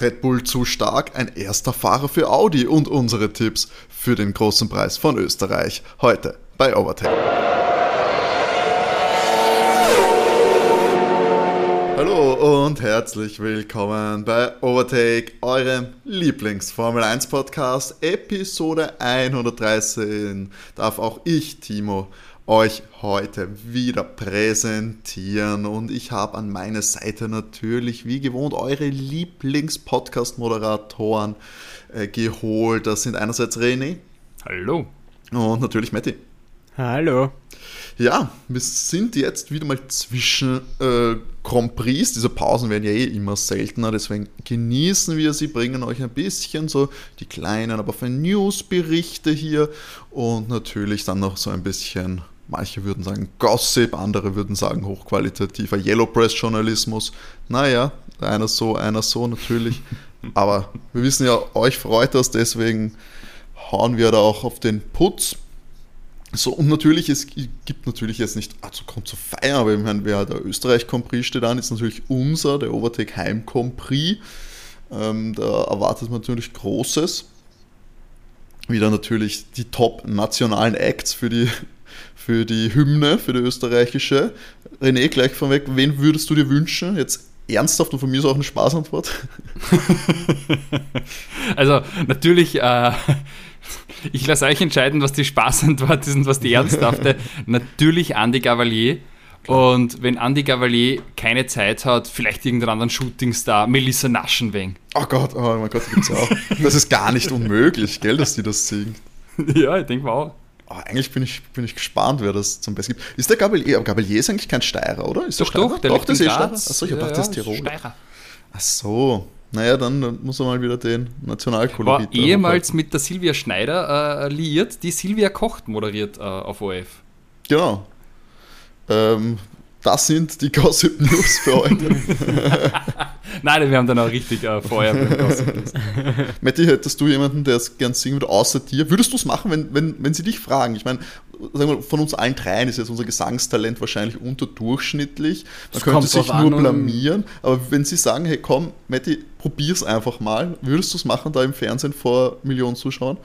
Red Bull zu stark, ein erster Fahrer für Audi und unsere Tipps für den großen Preis von Österreich. Heute bei Overtake. Hallo und herzlich willkommen bei Overtake, eurem Lieblings-Formel 1 Podcast, Episode 113. Darf auch ich, Timo, euch heute wieder präsentieren. Und ich habe an meiner Seite natürlich, wie gewohnt, eure Lieblings-Podcast-Moderatoren äh, geholt. Das sind einerseits René. Hallo. Und natürlich Matti. Hallo. Ja, wir sind jetzt wieder mal zwischen äh, Grand Prix. Diese Pausen werden ja eh immer seltener, deswegen genießen wir sie, bringen euch ein bisschen so die kleinen, aber für News-Berichte hier und natürlich dann noch so ein bisschen Manche würden sagen Gossip, andere würden sagen hochqualitativer Yellow Press Journalismus. Naja, einer so, einer so natürlich. Aber wir wissen ja, euch freut das, deswegen hauen wir da auch auf den Putz. So, und natürlich, es gibt natürlich jetzt nicht, also kommt zu feiern, aber ich meine, wer der Österreich Grand Prix steht an, ist natürlich unser, der Overtake Heim Grand Prix. Ähm, da erwartet man natürlich Großes. Wieder natürlich die top nationalen Acts für die für die Hymne, für die österreichische. René, gleich vorweg, wen würdest du dir wünschen? Jetzt ernsthaft und von mir ist auch eine Spaßantwort. also natürlich, äh, ich lasse euch entscheiden, was die Spaßantwort ist und was die ernsthafte. natürlich Andy Gavalier. Und wenn Andy Gavalier keine Zeit hat, vielleicht irgendeinen anderen Shootingstar, Melissa Naschenweng. Oh Gott, oh mein Gott, die gibt's auch. Das ist gar nicht unmöglich, gell, dass die das singt. Ja, ich denke mal auch. Oh, eigentlich bin ich, bin ich gespannt, wer das zum Besten gibt. Ist der Gabelier, Gabelier ist eigentlich kein Steirer, oder? Ist doch, der doch, der doch, das ist Steirer. Achso, ich ja, dachte, das ist Tirol. Steirer. Ach so. Naja, dann, muss er mal wieder den Nationalkolorit. War ehemals mit der Silvia Schneider äh, liiert, die Silvia Kocht moderiert äh, auf OF. Genau. Ähm, das sind die Gossip News für heute. Nein, wir haben dann auch richtig äh, vorher beim. Matti, hättest du jemanden, der es gern singen würde, außer dir? Würdest du es machen, wenn, wenn, wenn sie dich fragen? Ich meine, sagen wir, von uns allen dreien ist jetzt unser Gesangstalent wahrscheinlich unterdurchschnittlich. Man das könnte sich nur blamieren. Aber wenn sie sagen, hey komm, Matti, probier's einfach mal, würdest du es machen da im Fernsehen vor Millionen Zuschauern?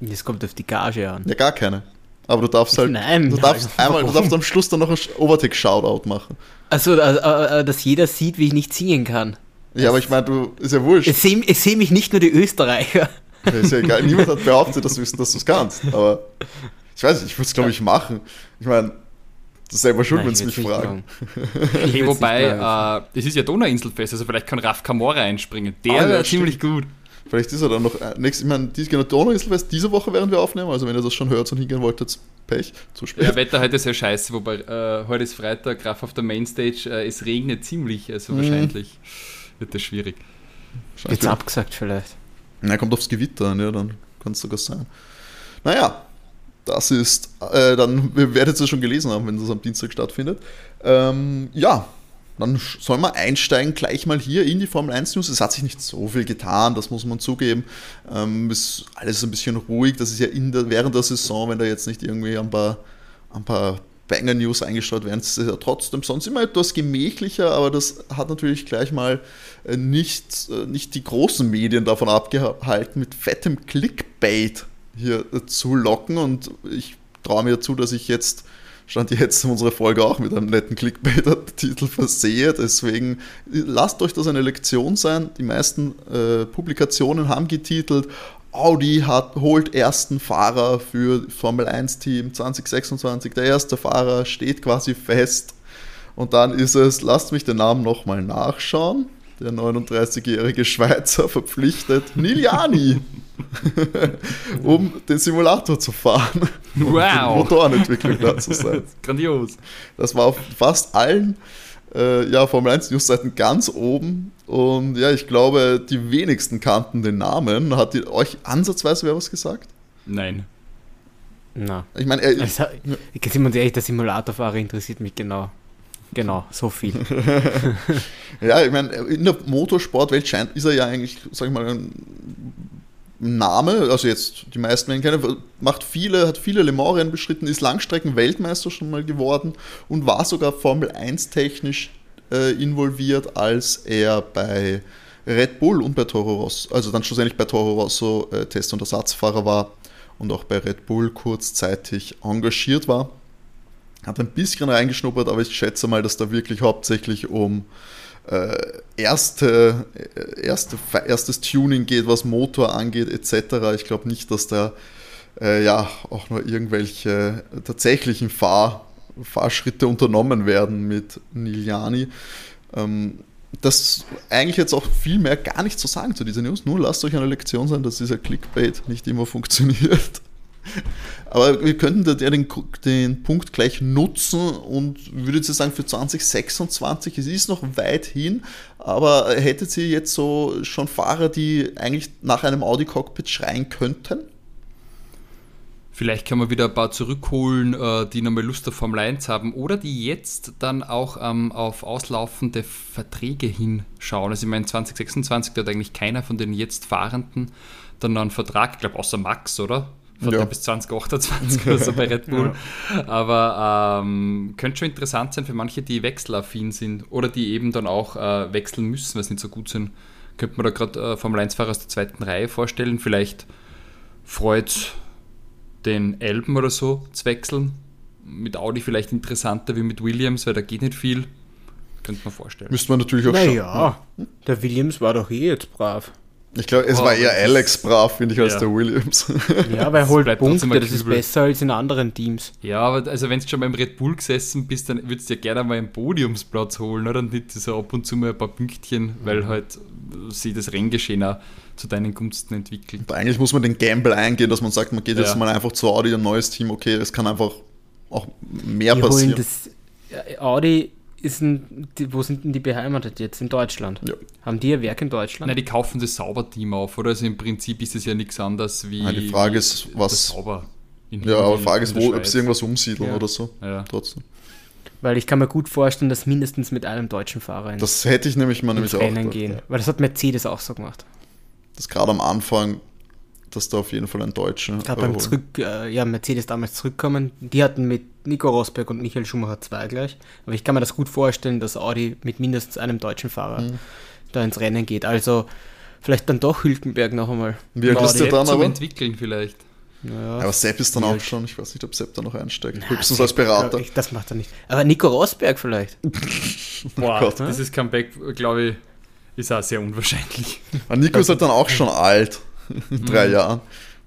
Das kommt auf die Gage an. Ja, gar keine. Aber du darfst halt. Nein, du darfst einmal, du darfst am Schluss dann noch ein Overtake-Shoutout machen. Also, dass jeder sieht, wie ich nicht singen kann. Ja, aber ich meine, du ist ja wurscht. Es sehen seh mich nicht nur die Österreicher. Ja, ist ja egal. Niemand hat behauptet, dass du es kannst. Aber ich weiß nicht, ich würde es, glaube ich, machen. Ich meine, das ist selber schon, wenn sie mich fragen. Okay, wobei, äh, es ist ja Donauinselfest, also vielleicht kann Raf Kamora einspringen. Der ah, wäre ziemlich gut. Vielleicht ist er dann noch äh, nächstes, ich meine, die genau Donauinselfest diese Woche werden wir aufnehmen, also wenn ihr das schon hört und hingehen wolltet, Pech, zu spät. Ja, Wetter heute ist ja scheiße, wobei äh, heute ist Freitag, Graf auf der Mainstage, äh, es regnet ziemlich, also mhm. wahrscheinlich wird das schwierig. Wird abgesagt vielleicht. Na, kommt aufs Gewitter an, ja, dann kann es sogar sein. Naja, das ist, äh, dann, wir werdet es schon gelesen haben, wenn das am Dienstag stattfindet. Ähm, ja, dann soll man einsteigen gleich mal hier in die Formel 1 News. Es hat sich nicht so viel getan, das muss man zugeben. Ähm, ist alles ein bisschen ruhig. Das ist ja der, während der Saison, wenn da jetzt nicht irgendwie ein paar, ein paar Banger News eingestreut werden, ist es ja trotzdem sonst immer etwas gemächlicher, aber das hat natürlich gleich mal äh, nicht, äh, nicht die großen Medien davon abgehalten, mit fettem Clickbait hier äh, zu locken. Und ich traue mir dazu, dass ich jetzt stand jetzt unsere Folge auch mit einem netten Clickbait-Titel versehe. Deswegen lasst euch das eine Lektion sein. Die meisten äh, Publikationen haben getitelt, Audi hat, holt ersten Fahrer für Formel 1 Team 2026. Der erste Fahrer steht quasi fest. Und dann ist es, lasst mich den Namen nochmal nachschauen. Der 39-jährige Schweizer verpflichtet Niliani. um den Simulator zu fahren. Wow. Und Motorenentwicklung da zu sein. Grandios. Das war auf fast allen äh, ja, Formel 1 Newsseiten ganz oben. Und ja, ich glaube, die wenigsten kannten den Namen. Hat die, euch ansatzweise wer was gesagt? Nein. Na. Ich meine. Also, ich sind wir ehrlich, der Simulatorfahrer interessiert mich genau. Genau, so viel. ja, ich meine, in der Motorsportwelt scheint, ist er ja eigentlich, sag ich mal, ein Name, also jetzt die meisten werden kennen, macht viele, hat viele Le Mans-Rennen bestritten, ist Langstrecken-Weltmeister schon mal geworden und war sogar Formel 1 technisch äh, involviert, als er bei Red Bull und bei Toro Rosso, also dann schlussendlich bei Toro Rosso äh, Test- und Ersatzfahrer war und auch bei Red Bull kurzzeitig engagiert war. Hat ein bisschen reingeschnuppert, aber ich schätze mal, dass da wirklich hauptsächlich um erste, äh, erste, erstes Tuning geht, was Motor angeht, etc. Ich glaube nicht, dass da äh, ja auch nur irgendwelche tatsächlichen Fahr, Fahrschritte unternommen werden mit Niliani. Ähm, das eigentlich jetzt auch viel mehr gar nicht zu sagen zu dieser News. Nur lasst euch eine Lektion sein, dass dieser Clickbait nicht immer funktioniert. Aber wir könnten da den, den Punkt gleich nutzen und würde jetzt sagen, für 2026, es ist noch weit hin, aber hättet ihr jetzt so schon Fahrer, die eigentlich nach einem Audi-Cockpit schreien könnten? Vielleicht kann man wieder ein paar zurückholen, äh, die nochmal Lust auf Formel 1 haben oder die jetzt dann auch ähm, auf auslaufende Verträge hinschauen. Also ich meine, 2026 hat eigentlich keiner von den jetzt Fahrenden dann noch einen Vertrag, ich glaube außer Max, oder? Von ja. bis 2028 oder so bei Red Bull. Ja. Aber ähm, könnte schon interessant sein für manche, die wechselaffin sind oder die eben dann auch äh, wechseln müssen, weil sie nicht so gut sind. Könnte man da gerade äh, Formel 1-Fahrer aus der zweiten Reihe vorstellen. Vielleicht freut den Elben oder so zu wechseln. Mit Audi vielleicht interessanter wie mit Williams, weil da geht nicht viel. Könnte man vorstellen. Müsste man natürlich auch naja, schauen. der Williams war doch eh jetzt brav. Ich glaube, es oh, war eher Alex brav, finde ich, als ja. der Williams. Ja, weil er holt Punkte, das ist besser als in anderen Teams. Ja, aber also wenn du schon beim Red Bull gesessen bist, dann würdest du ja gerne mal einen Podiumsplatz holen, oder? Und nicht so ab und zu mal ein paar Pünktchen, weil halt sie das Renngeschehen auch zu deinen Gunsten entwickelt. Und eigentlich muss man den Gamble eingehen, dass man sagt, man geht ja. jetzt mal einfach zu Audi, ein neues Team, okay, es kann einfach auch mehr die passieren. Das, Audi ist ein, die, wo sind denn die beheimatet jetzt? In Deutschland? Ja. Haben die ihr Werk in Deutschland? Nein, die kaufen das Sauberteam auf, oder? Also im Prinzip ist es ja nichts anderes wie. Nein, die Frage ist, was. Sauber ja, aber die Frage ist, wo, ob sie irgendwas umsiedeln ja. oder so. Ja. Trotzdem. Weil ich kann mir gut vorstellen, dass mindestens mit einem deutschen Fahrer in Das hätte ich nämlich mal nämlich auch. Rennen gehen. Weil das hat Mercedes auch so gemacht. Das gerade am Anfang dass da auf jeden Fall ein Deutscher. Gerade beim Zurück, äh, ja, Mercedes damals zurückkommen, die hatten mit Nico Rosberg und Michael Schumacher zwei gleich. Aber ich kann mir das gut vorstellen, dass Audi mit mindestens einem deutschen Fahrer mhm. da ins Rennen geht. Also vielleicht dann doch Hülkenberg noch einmal. Wie alt ist der dann aber? entwickeln vielleicht. Naja, aber Sepp ist dann auch schon, ich weiß nicht, ob Sepp da noch einsteigt. Na, Höchstens Sepp, als Berater. Ich, das macht er nicht. Aber Nico Rosberg vielleicht. Boah, oh dieses Comeback, glaube ich, ist auch sehr unwahrscheinlich. Aber Nico ist halt dann auch schon alt. In drei mhm. Jahren.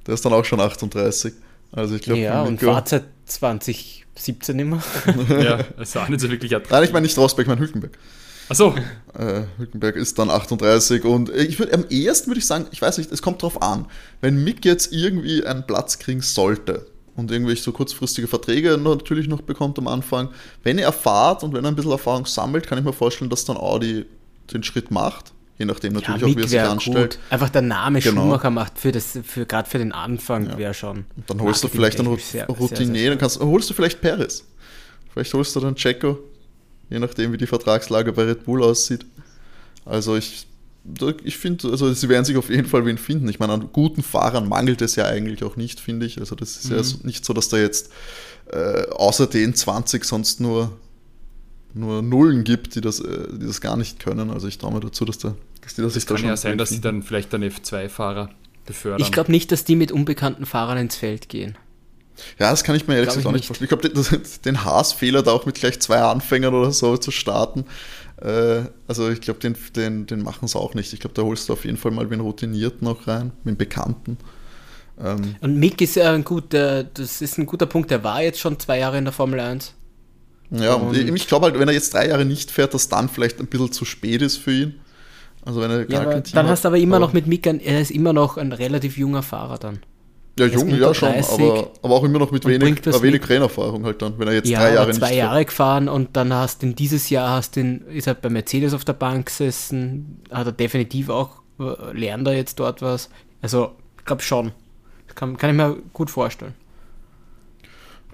Der ist dann auch schon 38. Also ich glaube, ja, und fahrt seit 2017 immer. ja, es war nicht so wirklich Nein, ich meine nicht Rosberg, ich meine Hülkenberg. Achso. Äh, Hülkenberg ist dann 38 und ich würde am ehesten würde ich sagen, ich weiß nicht, es kommt drauf an, wenn Mick jetzt irgendwie einen Platz kriegen sollte und irgendwelche so kurzfristige Verträge natürlich noch bekommt am Anfang, wenn er erfahrt und wenn er ein bisschen Erfahrung sammelt, kann ich mir vorstellen, dass dann Audi den Schritt macht Je nachdem natürlich ja, auch, wie er sich anstellt. Gut. Einfach der Name genau. Schumacher macht für das, für gerade für den Anfang ja. wäre schon. Und dann holst du vielleicht einen Routinier, dann kannst, holst du vielleicht Perez. Vielleicht holst du dann Checo, je nachdem, wie die Vertragslage bei Red Bull aussieht. Also ich, ich finde, also sie werden sich auf jeden Fall wen finden. Ich meine, an guten Fahrern mangelt es ja eigentlich auch nicht, finde ich. Also das ist mhm. ja nicht so, dass da jetzt äh, außer den 20 sonst nur nur Nullen gibt, die das, äh, die das gar nicht können. Also ich traue mir dazu, dass, da, dass die das, das kann da ja sein, dass sie dann vielleicht dann F2-Fahrer befördern. Ich glaube nicht, dass die mit unbekannten Fahrern ins Feld gehen. Ja, das kann ich mir ehrlich gesagt auch nicht vorstellen. Ich glaube, den Haas-Fehler da auch mit gleich zwei Anfängern oder so zu starten, äh, also ich glaube, den, den, den machen sie auch nicht. Ich glaube, da holst du auf jeden Fall mal wen routiniert noch rein, mit einem Bekannten. Ähm, Und Mick ist ja ein guter, das ist ein guter Punkt, der war jetzt schon zwei Jahre in der Formel 1. Ja, und ich glaube halt, wenn er jetzt drei Jahre nicht fährt, dass dann vielleicht ein bisschen zu spät ist für ihn. Also wenn er gar ja, kein Team Dann hast du aber immer noch mit Mick, er ist immer noch ein relativ junger Fahrer dann. Ja, jung, ja schon, aber, aber auch immer noch mit wenig, wenig Rennerfahrung halt dann, wenn er jetzt ja, drei Jahre nicht zwei Jahre fährt. gefahren und dann hast du dieses Jahr hast den, ist er bei Mercedes auf der Bank gesessen, hat er definitiv auch, äh, lernt er jetzt dort was. Also, ich glaube schon. Das kann, kann ich mir gut vorstellen.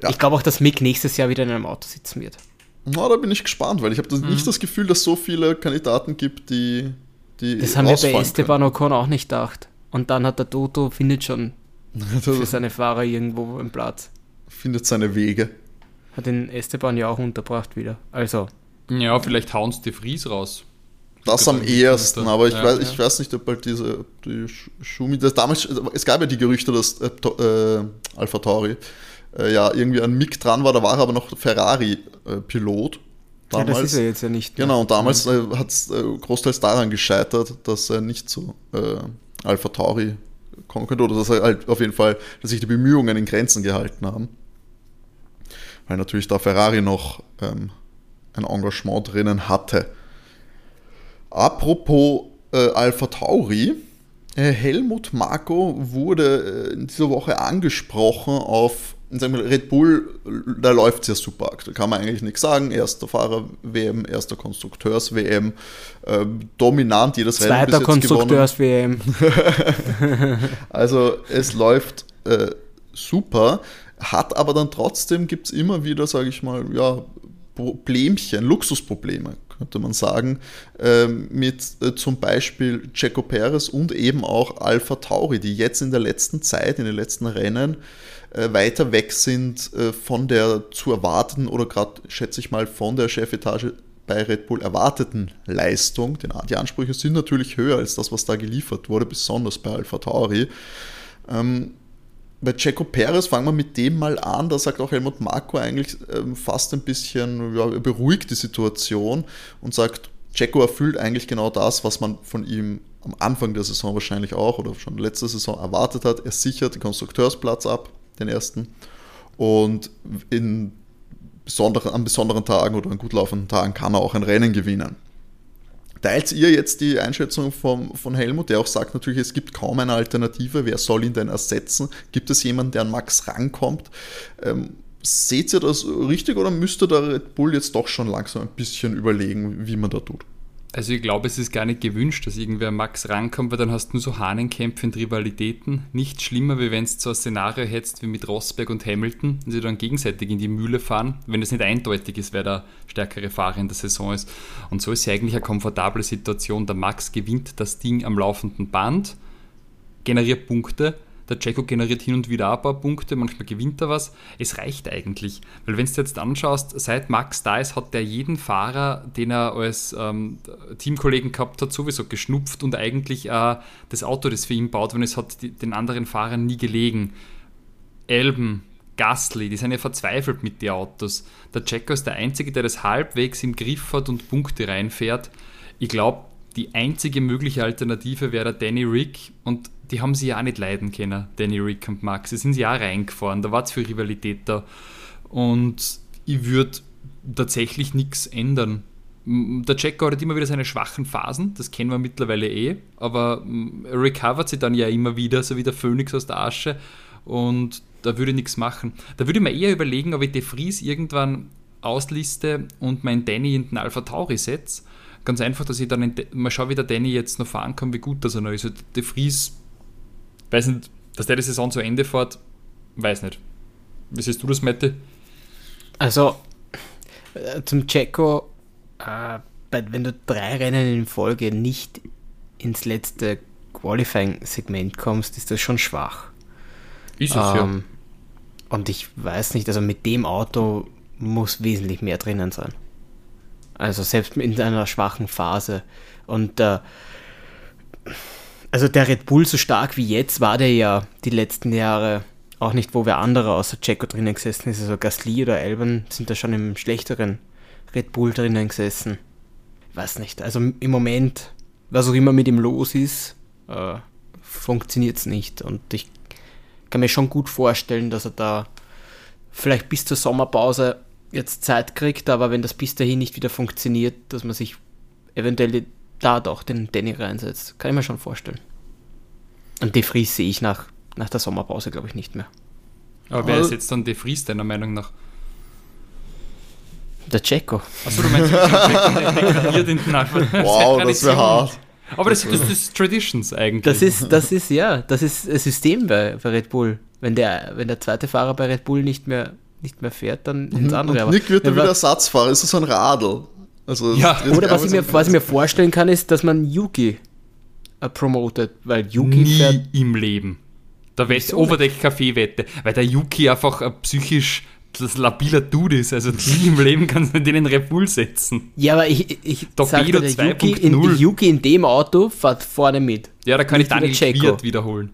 Ja. Ich glaube auch, dass Mick nächstes Jahr wieder in einem Auto sitzen wird. Na, da bin ich gespannt, weil ich habe mhm. nicht das Gefühl, dass es so viele Kandidaten gibt, die. die das haben wir bei Esteban können. Ocon auch nicht gedacht. Und dann hat der Toto, findet schon für seine Fahrer irgendwo einen Platz. Findet seine Wege. Hat den Esteban ja auch unterbracht wieder. Also. Ja, vielleicht hauen sie die Fries raus. Das am ehesten, aber ich, Ja, weiß, ja. ich weiß nicht, ob halt diese die Sch- Schumi, das damals, es gab ja die Gerüchte, dass äh, äh, Alpha Tauri äh, ja irgendwie an Mick dran war, da war er aber noch Ferrari-Pilot. Ja, das ist er jetzt ja nicht. mehr. Genau, und damals äh, hat es äh, großteils daran gescheitert, dass er nicht zu äh, Alpha Tauri kommen konnte, oder dass er halt auf jeden Fall, dass sich die Bemühungen in Grenzen gehalten haben. Weil natürlich da Ferrari noch ähm, ein Engagement drinnen hatte. Apropos äh, Alpha Tauri, äh, Helmut Marko wurde äh, in dieser Woche angesprochen auf sagen wir, Red Bull, da läuft es ja super. Da kann man eigentlich nichts sagen. Erster Fahrer-WM, erster Konstrukteurs-WM, ähm, dominant jedes Rennen bis Zweiter. Konstrukteurs-WM. Also es läuft äh, super, hat aber dann trotzdem gibt es immer wieder, sage ich mal, ja, Problemchen, Luxusprobleme, könnte man sagen, ähm, mit äh, zum Beispiel Checo Perez und eben auch Alpha Tauri, die jetzt in der letzten Zeit, in den letzten Rennen, äh, weiter weg sind äh, von der zu erwarteten oder gerade, schätze ich mal, von der Chefetage bei Red Bull erwarteten Leistung. Denn die Ansprüche sind natürlich höher als das, was da geliefert wurde, besonders bei Alpha Tauri. Ähm, bei Checo Perez fangen wir mit dem mal an. Da sagt auch Helmut Marko eigentlich ähm, fast ein bisschen, ja, er beruhigt die Situation und sagt, Checo erfüllt eigentlich genau das, was man von ihm am Anfang der Saison wahrscheinlich auch oder schon letzte Saison erwartet hat. Er sichert den Konstrukteursplatz ab, den ersten. Und in besonderen, an besonderen Tagen oder an gut laufenden Tagen kann er auch ein Rennen gewinnen. Teilt ihr jetzt die Einschätzung vom, von Helmut, der auch sagt natürlich, es gibt kaum eine Alternative, wer soll ihn denn ersetzen? Gibt es jemanden, der an Max rankommt? Ähm, seht ihr das richtig oder müsste der Red Bull jetzt doch schon langsam ein bisschen überlegen, wie man da tut? Also ich glaube, es ist gar nicht gewünscht, dass irgendwer Max rankommt, weil dann hast du nur so Hahnenkämpfe und Rivalitäten. Nicht schlimmer, wie wenn es so ein Szenario hättest wie mit Rosberg und Hamilton, die dann gegenseitig in die Mühle fahren, wenn es nicht eindeutig ist, wer der stärkere Fahrer in der Saison ist. Und so ist ja eigentlich eine komfortable Situation. Der Max gewinnt das Ding am laufenden Band, generiert Punkte. Der Checo generiert hin und wieder ein paar Punkte, manchmal gewinnt er was. Es reicht eigentlich, weil wenn du jetzt anschaust, seit Max da ist, hat der jeden Fahrer, den er als ähm, Teamkollegen gehabt hat, sowieso geschnupft und eigentlich äh, das Auto, das für ihn baut, wenn es hat die, den anderen Fahrern nie gelegen. Elben, Gasly, die sind ja verzweifelt mit den Autos. Der Checo ist der Einzige, der das halbwegs im Griff hat und Punkte reinfährt. Ich glaube, die einzige mögliche Alternative wäre der Danny Rick und die haben sie ja auch nicht leiden können, Danny Rick und Max. Sie sind sie auch reingefahren, da war es für Rivalität da. Und ich würde tatsächlich nichts ändern. Der Checo hat immer wieder seine schwachen Phasen, das kennen wir mittlerweile eh, aber er recovert sie dann ja immer wieder, so wie der Phönix aus der Asche und da würde ich nichts machen. Da würde ich mir eher überlegen, ob ich De Vries irgendwann ausliste und meinen Danny in den Alpha Tauri setze. Ganz einfach, dass ich dann mal schaue, wie der Danny jetzt noch fahren kann, wie gut das er noch ist. Also De Vries, weiß nicht, dass der die Saison zu Ende fährt, weiß nicht. Wie siehst du das, Mette? Also, äh, zum Checo, äh, wenn du drei Rennen in Folge nicht ins letzte Qualifying-Segment kommst, ist das schon schwach. Ist es Ähm, Und ich weiß nicht, also mit dem Auto muss wesentlich mehr drinnen sein. Also selbst in einer schwachen Phase. Und äh, also der Red Bull so stark wie jetzt war der ja die letzten Jahre auch nicht, wo wer andere außer Checo drinnen gesessen ist. Also Gasly oder Albon sind da schon im schlechteren Red Bull drinnen gesessen. Weiß nicht. Also im Moment, was auch immer mit ihm los ist, äh, funktioniert es nicht. Und ich kann mir schon gut vorstellen, dass er da vielleicht bis zur Sommerpause jetzt Zeit kriegt, aber wenn das bis dahin nicht wieder funktioniert, dass man sich eventuell da doch den Danny reinsetzt. Kann ich mir schon vorstellen. Und De Vries sehe ich nach, nach der Sommerpause, glaube ich, nicht mehr. Aber wer ist jetzt dann De Vries deiner Meinung nach? Der Checo. Achso, du meinst, der in den. Wow, das wäre hart. Aber das, das, das ist Traditions eigentlich. Das ist, das ist, ja, das ist ein System bei, bei Red Bull. Wenn der, wenn der zweite Fahrer bei Red Bull nicht mehr, nicht mehr fährt, dann ins andere. Und Nick wird dann wieder Ersatzfahrer, ist das so ein Radl. Also, Ja. Oder was ich, mir, was ich mir vorstellen kann, ist, dass man Yuki äh, promotet, weil Yuki Nie fährt. im Leben. Da Wette, Overdeck-Kaffee-Wette, weil der Yuki einfach ein psychisch das labiler Dude ist. Also nie im Leben kannst du den in Red Bull setzen. Ja, aber ich, ich Torpedo sagte, der Yuki 2.0. in, Yuki in dem Auto fährt vorne mit. Ja, da kann Nicht ich Daniel. Quiert wiederholen.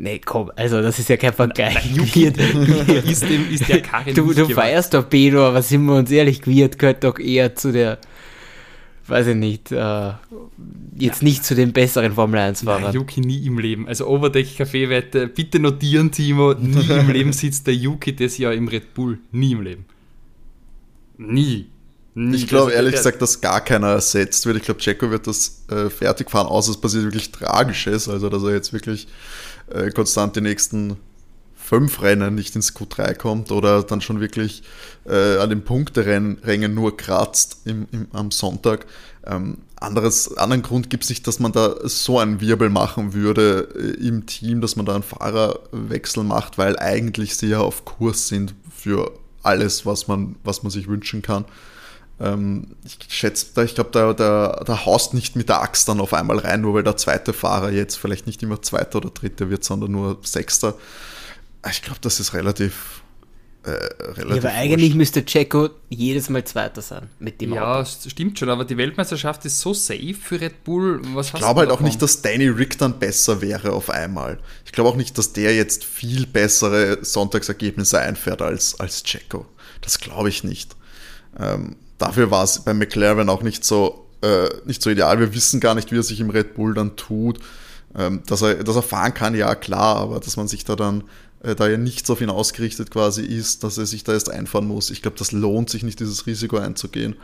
Nee, komm, also das ist ja kein Vergleich. Yuki Quiert- ist, dem, ist der Karre du du feierst Torpedo, aber sind wir uns ehrlich, Quiert gehört doch eher zu der, weiß ich nicht, äh, jetzt nicht zu den besseren Formel 1 Nein, Fahrern. Yuki nie im Leben. Also Overdeck-Kaffeewette, bitte notieren, Timo, nie im Leben sitzt der Yuki das Jahr im Red Bull. Nie im Leben. Nie. nie. Ich glaube Also, ehrlich der- gesagt, dass gar keiner ersetzt wird. Ich glaube, Checo wird das äh, fertig fahren, außer es passiert wirklich Tragisches. Also, dass er jetzt wirklich äh, konstant die nächsten fünf Rennen nicht ins Q3 kommt oder dann schon wirklich äh, an den Punkterängen nur kratzt im, im, am Sonntag. Ähm, anderes, anderen Grund gibt es nicht, dass man da so einen Wirbel machen würde äh, im Team, dass man da einen Fahrerwechsel macht, weil eigentlich sie ja auf Kurs sind für alles, was man, was man sich wünschen kann. Ähm, ich schätze, da- ich glaube, da, da, da haust nicht mit der Axt dann auf einmal rein, nur weil der zweite Fahrer jetzt vielleicht nicht immer Zweiter oder Dritter wird, sondern nur Sechster. Ich glaube, das ist relativ, äh, relativ Ja, aber eigentlich müsste Checo jedes Mal Zweiter sein mit dem Ja, Auto. es stimmt schon, aber die Weltmeisterschaft ist so safe für Red Bull. Was Ich glaube halt auch nicht, dass Danny Rick dann besser wäre auf einmal. Ich glaube auch nicht, dass der jetzt viel bessere Sonntagsergebnisse einfährt als, als Checo. Das glaube ich nicht. Ähm, dafür war es bei McLaren auch nicht so, äh, nicht so ideal. Wir wissen gar nicht, wie er sich im Red Bull dann tut. Ähm, dass, er, dass er fahren kann, ja klar, aber dass man sich da dann, äh, da ja nichts auf ihn ausgerichtet quasi ist, dass er sich da erst einfahren muss. Ich glaube, das lohnt sich nicht, dieses Risiko einzugehen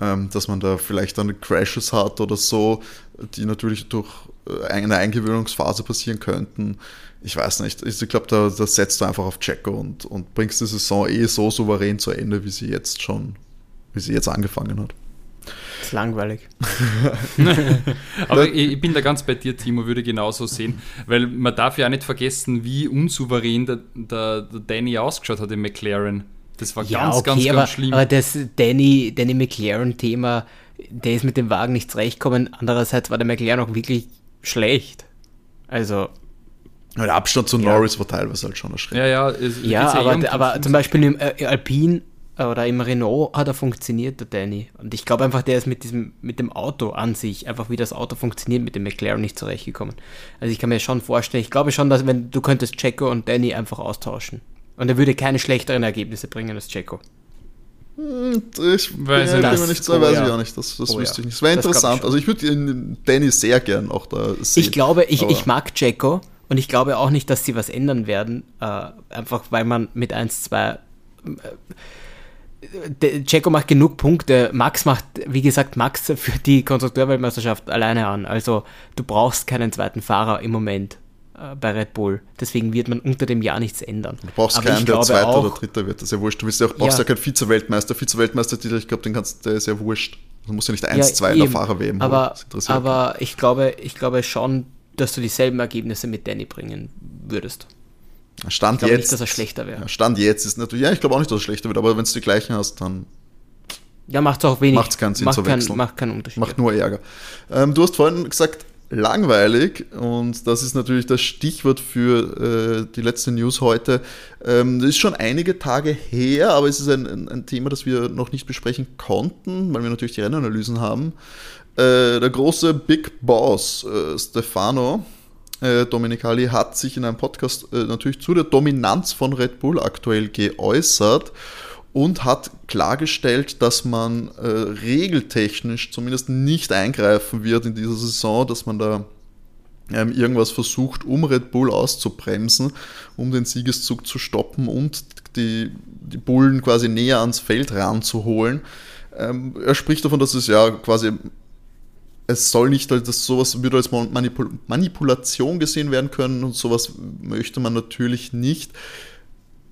ähm, dass man da vielleicht dann Crashes hat oder so, die natürlich durch äh, eine Eingewöhnungsphase passieren könnten. Ich weiß nicht. Ich glaube, da, da setzt du einfach auf Checo und, und bringst die Saison eh so souverän zu Ende, wie sie jetzt schon, wie sie jetzt angefangen hat. Das ist langweilig. Aber ich, bin da ganz bei dir, Timo, würde genauso sehen, weil man darf ja auch nicht vergessen, wie unsouverän der, der, der Danny ausgeschaut hat im McLaren. Das war Ja, ganz, okay, ganz, aber, ganz schlimm. aber das Danny, Danny McLaren-Thema, der ist mit dem Wagen nicht zurechtgekommen. Andererseits war der McLaren auch wirklich schlecht. Also, Der Abstand zu Norris war teilweise halt schon erschreckend. ja, ja, es, ja, eh aber, um aber zum Beispiel im äh, Alpine oder im Renault hat er funktioniert, der Danny. Und ich glaube einfach, der ist mit diesem, mit dem Auto an sich, einfach wie das Auto funktioniert, mit dem McLaren nicht zurechtgekommen. Also ich kann mir schon vorstellen, ich glaube schon, dass wenn du könntest Checo und Danny einfach austauschen. Und er würde keine schlechteren Ergebnisse bringen als Checo. Ich bin, Weiß ja, ich nicht. mir nicht so, Oh, weiß ja. ich auch nicht. Das, das Oh, wüsste ja. ich nicht. Es wäre ich interessant. schon. Also ich würde Danny sehr gern auch da sehen. Ich glaube, ich, ich mag Jacko und ich glaube auch nicht, dass sie was ändern werden, äh, einfach weil man mit 1, 2. Jacko macht genug Punkte. Max macht, wie gesagt, Max für die Konstrukteurweltmeisterschaft alleine an. Also du brauchst keinen zweiten Fahrer im Moment äh, bei Red Bull. Deswegen wird man unter dem Jahr nichts ändern. Du brauchst Aber keinen, der Zweiter auch, oder Dritter wird. Das ist ja wurscht. Du willst ja auch, brauchst ja, Ja. keinen Vize-Weltmeister. Vize-Weltmeister-Titel, ich glaube, den kannst, der ist ja wurscht. Du musst ja nicht eins, Ja, zwei der. Fahrer weben. Aber, aber ich, glaube, ich glaube schon, dass du dieselben Ergebnisse mit Danny bringen würdest. Stand jetzt. nicht, dass er schlechter wäre. Stand jetzt ist natürlich, ja, ich glaube auch nicht, dass er schlechter wird, aber wenn du die gleichen hast, dann Ja, macht es auch wenig. Macht's keinen Sinn macht zu kein, wechseln. Macht keinen Unterschied. macht nur Ärger. Ähm, du hast vorhin gesagt, langweilig und das ist natürlich das Stichwort für äh, die letzte News heute. Ähm, das ist schon einige Tage her, aber es ist ein, ein, ein Thema, das wir noch nicht besprechen konnten, weil wir natürlich die Rennanalysen haben. Äh, der große Big Boss äh, Stefano äh, Domenicali hat sich in einem Podcast äh, natürlich zu der Dominanz von Red Bull aktuell geäußert und hat klargestellt, dass man äh, regeltechnisch zumindest nicht eingreifen wird in dieser Saison, dass man da ähm, irgendwas versucht, um Red Bull auszubremsen, um den Siegeszug zu stoppen und die, die Bullen quasi näher ans Feld ranzuholen. Ähm, er spricht davon, dass es ja quasi es soll nicht, dass sowas würde als Manipul Manipulation gesehen werden können und sowas möchte man natürlich nicht.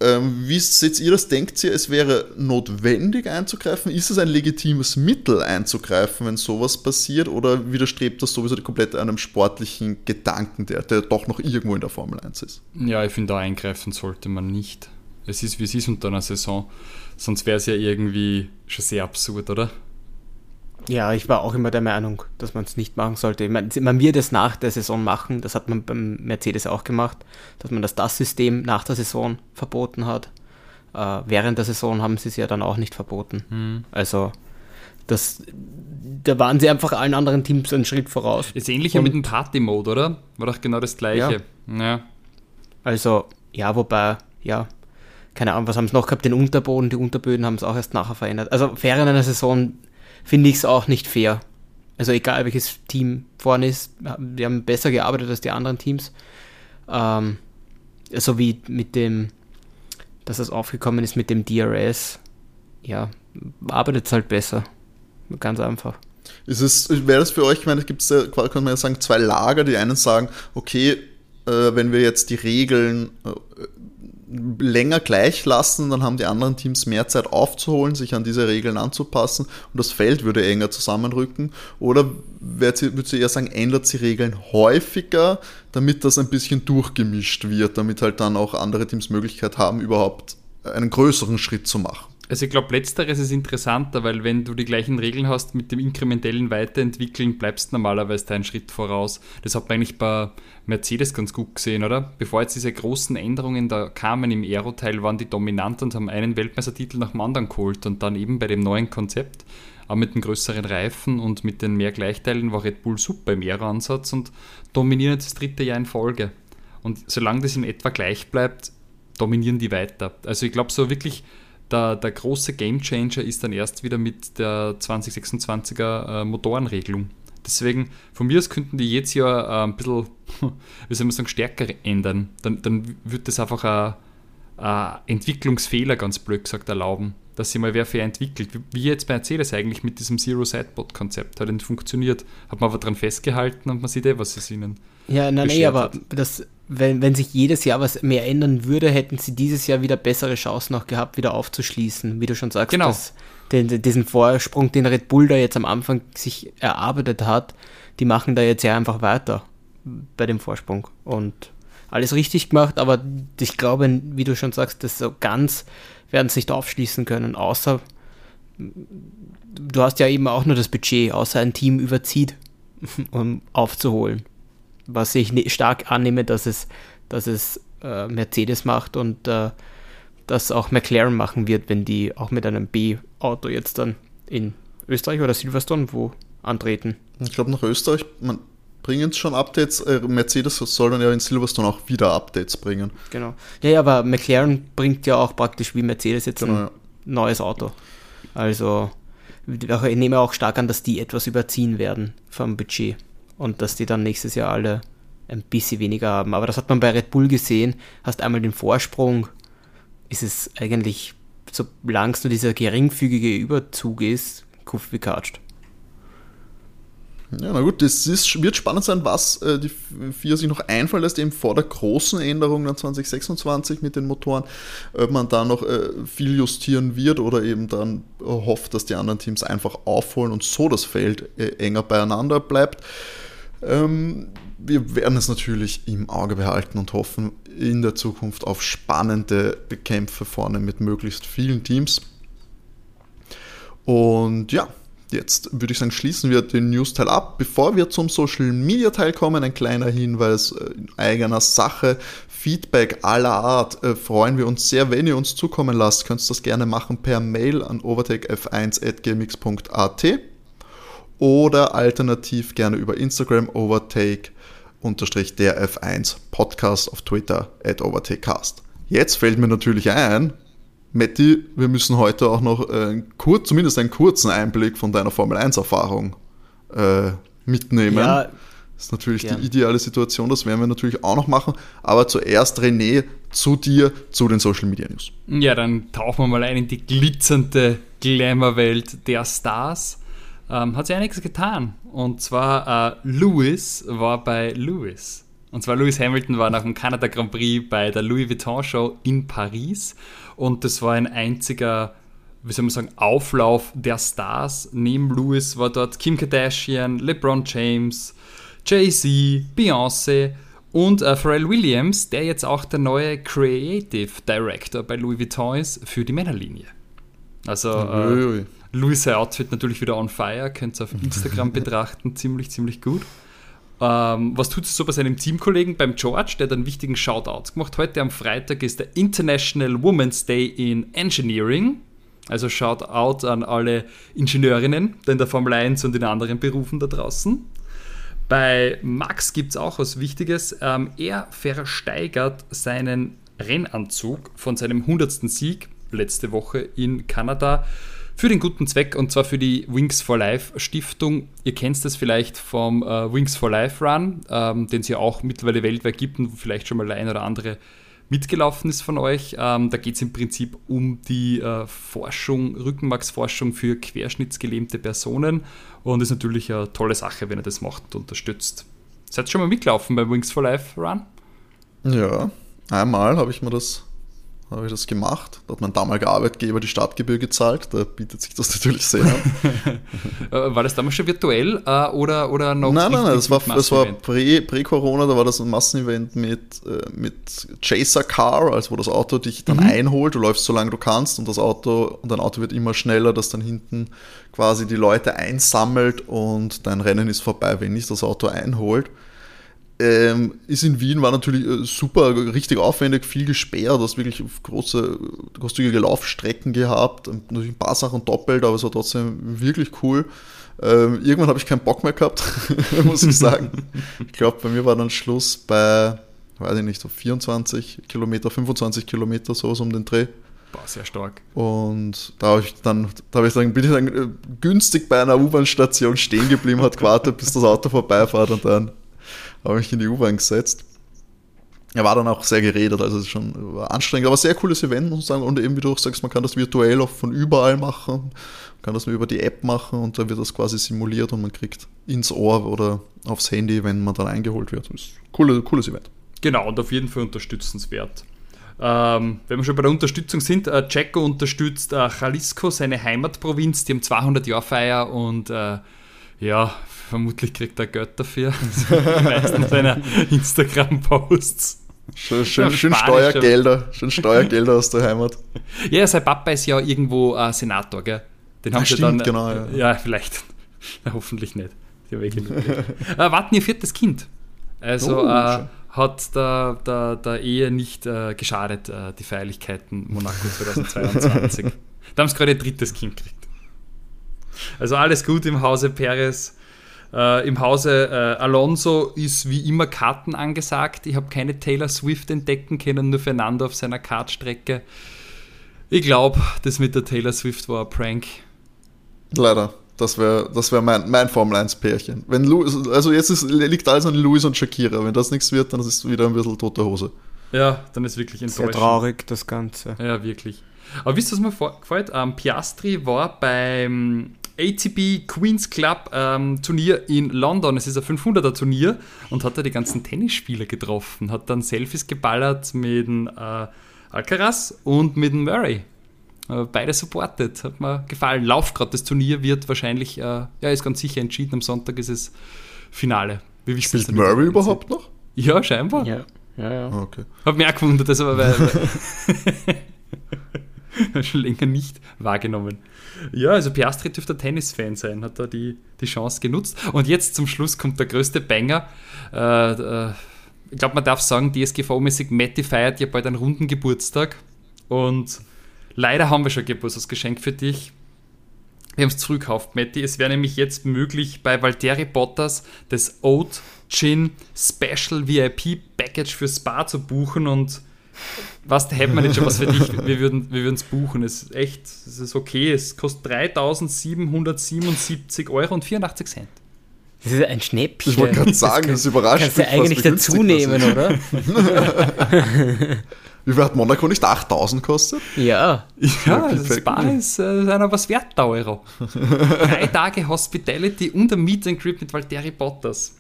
Ähm, wie seht ihr das? Denkt ihr, es wäre notwendig einzugreifen? Ist es ein legitimes Mittel einzugreifen, wenn sowas passiert? Oder widerstrebt das sowieso komplett einem sportlichen Gedanken, der, der doch noch irgendwo in der Formel 1 ist? Ja, ich finde, da eingreifen sollte man nicht. Es ist, wie es ist unter einer Saison. Sonst wäre es ja irgendwie schon sehr absurd, oder? Ja, ich war auch immer der Meinung, dass man es nicht machen sollte. Man, man wird es nach der Saison machen, das hat man beim Mercedes auch gemacht, dass man das DAS-System nach der Saison verboten hat. Äh, während der Saison haben sie es ja dann auch nicht verboten. Hm. Also das, da waren sie einfach allen anderen Teams einen Schritt voraus. Ist ähnlich mit dem Party-Mode, oder? War doch genau das gleiche. Ja. ja. Also, ja, wobei, ja, keine Ahnung, was haben sie noch gehabt? Den Unterboden, die Unterböden haben es auch erst nachher verändert. Also in einer Saison finde ich es auch nicht fair. Also egal welches Team vorne ist, die haben besser gearbeitet als die anderen Teams. Ähm, so wie mit dem, dass das aufgekommen ist mit dem DRS. Ja, arbeitet es halt besser. Ganz einfach. Ist es, wäre das für euch, ich meine, es gibt ja, kann man ja sagen, zwei Lager. Die einen sagen, okay, äh, wenn wir jetzt die Regeln äh, länger gleich lassen, dann haben die anderen Teams mehr Zeit aufzuholen, sich an diese Regeln anzupassen und das Feld würde enger zusammenrücken. Oder würde sie eher sagen, ändert sie Regeln häufiger, damit das ein bisschen durchgemischt wird, damit halt dann auch andere Teams Möglichkeit haben, überhaupt einen größeren Schritt zu machen. Also ich glaube, letzteres ist interessanter, weil wenn du die gleichen Regeln hast mit dem inkrementellen Weiterentwickeln, bleibst normalerweise einen Schritt voraus. Das hat man eigentlich bei Mercedes ganz gut gesehen, oder? Bevor jetzt diese großen Änderungen da kamen im Aero-Teil, waren die dominant und haben einen Weltmeistertitel nach dem anderen geholt. Und dann eben bei dem neuen Konzept, auch mit den größeren Reifen und mit den mehr Gleichteilen, war Red Bull super im Aero-Ansatz und dominieren das dritte Jahr in Folge. Und solange das in etwa gleich bleibt, dominieren die weiter. Also ich glaube so wirklich der, der große Gamechanger ist dann erst wieder mit der 2026er äh, Motorenregelung. Deswegen, von mir aus könnten die jetzt ja äh, ein bisschen, wie soll man sagen, stärker ändern. Dann, dann wird das einfach ein, ein Entwicklungsfehler, ganz blöd gesagt, erlauben, dass sich mal wer fair entwickelt. Wie jetzt bei Mercedes eigentlich mit diesem Zero-Sidebot-Konzept hat nicht funktioniert. Hat man aber daran festgehalten und man sieht eh, was es ihnen. Ja, nein, nee, aber das, wenn, wenn sich jedes Jahr was mehr ändern würde, hätten sie dieses Jahr wieder bessere Chancen noch gehabt, wieder aufzuschließen, wie du schon sagst. Genau. Dass den, diesen Vorsprung, den Red Bull da jetzt am Anfang sich erarbeitet hat, die machen da jetzt ja einfach weiter bei dem Vorsprung. Und alles richtig gemacht, aber ich glaube, wie du schon sagst, das so ganz werden sie nicht aufschließen können, außer du hast ja eben auch nur das Budget, außer ein Team überzieht, um aufzuholen was ich stark annehme, dass es, dass es äh, Mercedes macht und äh, das auch McLaren machen wird, wenn die auch mit einem B-Auto jetzt dann in Österreich oder Silverstone wo antreten. Ich glaube nach Österreich, man bringen schon Updates. Äh, Mercedes soll dann ja in Silverstone auch wieder Updates bringen. Genau. Ja, ja, aber McLaren bringt ja auch praktisch wie Mercedes jetzt genau, ein ja. neues Auto. Also ich nehme auch stark an, dass die etwas überziehen werden vom Budget und dass die dann nächstes Jahr alle ein bisschen weniger haben. Aber das hat man bei Red Bull gesehen. Hast einmal den Vorsprung, ist es eigentlich, solange es nur dieser geringfügige Überzug ist, Kuff wie katscht. Ja, na gut, es wird spannend sein, was äh, die FIA sich noch einfallen lässt, eben vor der großen Änderung dann 2026 mit den Motoren, ob man da noch äh, viel justieren wird oder eben dann hofft, dass die anderen Teams einfach aufholen und so das Feld äh, enger beieinander bleibt. Ähm, wir werden es natürlich im Auge behalten und hoffen in der Zukunft auf spannende Kämpfe vorne mit möglichst vielen Teams. Und ja, jetzt würde ich sagen, schließen wir den News-Teil ab. Bevor wir zum Social-Media-Teil kommen, ein kleiner Hinweis in eigener Sache. Feedback aller Art äh, freuen wir uns sehr, wenn ihr uns zukommen lasst. Könnt ihr das gerne machen per Mail an overtakef1.gmx.at oder alternativ gerne über Instagram overtake unterstrich der F1 Podcast auf Twitter at overtakecast. Jetzt fällt mir natürlich ein, Matti, wir müssen heute auch noch äh, kurz, zumindest einen kurzen Einblick von deiner Formel 1 Erfahrung äh, mitnehmen. Ja, das ist natürlich gern. die ideale Situation, das werden wir natürlich auch noch machen. Aber zuerst, René, zu dir, zu den Social Media News. Ja, dann tauchen wir mal ein in die glitzernde Glamour-Welt der Stars ähm, hat sich einiges getan. Und zwar äh, Lewis war bei Lewis. Und zwar Lewis Hamilton war nach dem Canada Grand Prix bei der Louis Vuitton Show in Paris. Und das war ein einziger, wie soll man sagen, Auflauf der Stars. Neben Lewis war dort Kim Kardashian, LeBron James, Jay-Z, Beyoncé und äh, Pharrell Williams, der jetzt auch der neue Creative Director bei Louis Vuitton ist für die Männerlinie. Also äh, Louis Outfit natürlich wieder on fire, könnt ihr auf Instagram betrachten, ziemlich, ziemlich gut. Ähm, was tut es so bei seinem Teamkollegen, beim George, der hat einen wichtigen Shoutout gemacht. Heute am Freitag ist der International Women's Day in Engineering. Also Shoutout an alle Ingenieurinnen in der Formel 1 und in anderen Berufen da draußen. Bei Max gibt es auch was Wichtiges. Ähm, er versteigert seinen Rennanzug von seinem 100. Sieg letzte Woche in Kanada für den guten Zweck und zwar für die Wings for Life Stiftung. Ihr kennt das vielleicht vom äh, Wings for Life Run, ähm, den es ja auch mittlerweile weltweit gibt und wo vielleicht schon mal der ein oder andere mitgelaufen ist von euch. Ähm, da geht es im Prinzip um die äh, Forschung, Rückenmarksforschung für querschnittsgelähmte Personen und ist natürlich eine tolle Sache, wenn ihr das macht und unterstützt. Seid ihr schon mal mitgelaufen beim Wings for Life Run? Ja, einmal habe ich mir das habe ich das gemacht. Da hat mein damaliger Arbeitgeber die Startgebühr gezahlt. Da bietet sich das natürlich sehr an. Äh, war das damals schon virtuell äh, oder, oder noch? Nein, nein, nein, das war, das war Prä-Corona, da war das ein Massenevent mit, äh, mit Chaser Car, also wo das Auto dich dann mhm. einholt. Du läufst so lange du kannst und das Auto und dein Auto wird immer schneller, dass dann hinten quasi die Leute einsammelt und dein Rennen ist vorbei, wenn nicht das Auto einholt. Ähm, ist in Wien, war natürlich äh, super, richtig aufwendig, viel gesperrt, hast wirklich große, großzügige Laufstrecken gehabt, natürlich ein paar Sachen doppelt, aber es war trotzdem wirklich cool. Ähm, irgendwann habe ich keinen Bock mehr gehabt, muss ich sagen. ich glaube, bei mir war dann Schluss bei, weiß ich nicht, so 24 Kilometer, 25 Kilometer, sowas um den Dreh. War sehr stark. Und da habe ich dann, da habe ich dann, bin ich dann äh, günstig bei einer U-Bahn-Station stehen geblieben, hat gewartet, bis das Auto vorbeifährt und dann habe mich in die U-Bahn gesetzt. Er war dann auch sehr geredet, also es ist schon anstrengend, aber sehr cooles Event, muss ich sagen. Und eben, wie du auch sagst, man kann das virtuell auch von überall machen, man kann das nur über die App machen und dann wird das quasi simuliert und man kriegt ins Ohr oder aufs Handy, wenn man dann eingeholt wird. Das ist ein cooles, cooles Event. Genau, und auf jeden Fall unterstützenswert. Ähm, wenn wir schon bei der Unterstützung sind, äh, Jacko unterstützt äh, Jalisco, seine Heimatprovinz, die haben 200 Jahr Feier und äh, ja, vermutlich kriegt er Geld dafür. meisten seiner Instagram-Posts. Schön, schön, schön Steuergelder, schön Steuergelder aus der Heimat. Ja, sein Papa ist ja irgendwo äh, Senator, gell? Den haben ja, sie stimmt, dann. Genau, ja. ja, vielleicht. Ja, hoffentlich nicht. Die haben äh, warten ihr viertes Kind. Also oh, äh, hat der, der, der Ehe nicht äh, geschadet, äh, die Feierlichkeiten Monaco 2022. da haben sie gerade ihr drittes Kind gekriegt. Also alles gut im Hause Perez. Äh, Im Hause äh, Alonso ist wie immer Karten angesagt. Ich habe keine Taylor Swift entdecken können, nur Fernando auf seiner Kartstrecke. Ich glaube, das mit der Taylor Swift war ein Prank. Leider. Das wäre das wär mein, mein Formel 1-Pärchen. also jetzt ist, liegt alles an Louis und Shakira. Wenn das nichts wird, dann ist es wieder ein bisschen tote Hose. Ja, dann ist wirklich enttäuschend. Sehr traurig, das Ganze. Ja, wirklich. Aber wisst ihr, was mir gefällt? Ähm, Piastri war beim ATP Queens Club ähm, Turnier in London. Es ist ein 500er Turnier und hat da die ganzen Tennisspieler getroffen. Hat dann Selfies geballert mit dem äh, Alcaraz und mit dem Murray. Äh, beide supported. Hat mir gefallen. Lauf gerade. Das Turnier wird wahrscheinlich, äh, ja, ist ganz sicher entschieden. Am Sonntag ist es Finale. Wie Spielt Murray überhaupt noch? Ja, scheinbar. Ja, ja. ja. Ah, okay. Hab mich auch gewundert, das aber weil, weil schon länger nicht wahrgenommen. Ja, also Piastri dürfte Tennis-Fan sein, hat da die, die Chance genutzt. Und jetzt zum Schluss kommt der größte Banger. Äh, äh, ich glaube, man darf sagen, DSGV-mäßig, Matti feiert ja bald einen runden Geburtstag. Und leider haben wir schon Geburtstagsgeschenk für dich. Wir haben es zurückgekauft, Matti. Es wäre nämlich jetzt möglich, bei Valtteri Bottas das Oat Gin Special VIP Package für Spa zu buchen und was, da hätten wir nicht schon was für dich. Wir würden wir es buchen. Es ist echt, es ist okay. Es kostet 3.777 Euro und 84 Cent. Das ist ein Schnäppchen. Ich wollte gerade sagen, das, das überrascht mich. Kannst du eigentlich dazu nehmen, oder? Wie viel hat Monaco nicht? 8000 kostet? Ja. Ja, das Spa ist, äh, einer was wert, der Euro. Drei Tage Hospitality und ein Meet and Grip mit Valtteri Bottas.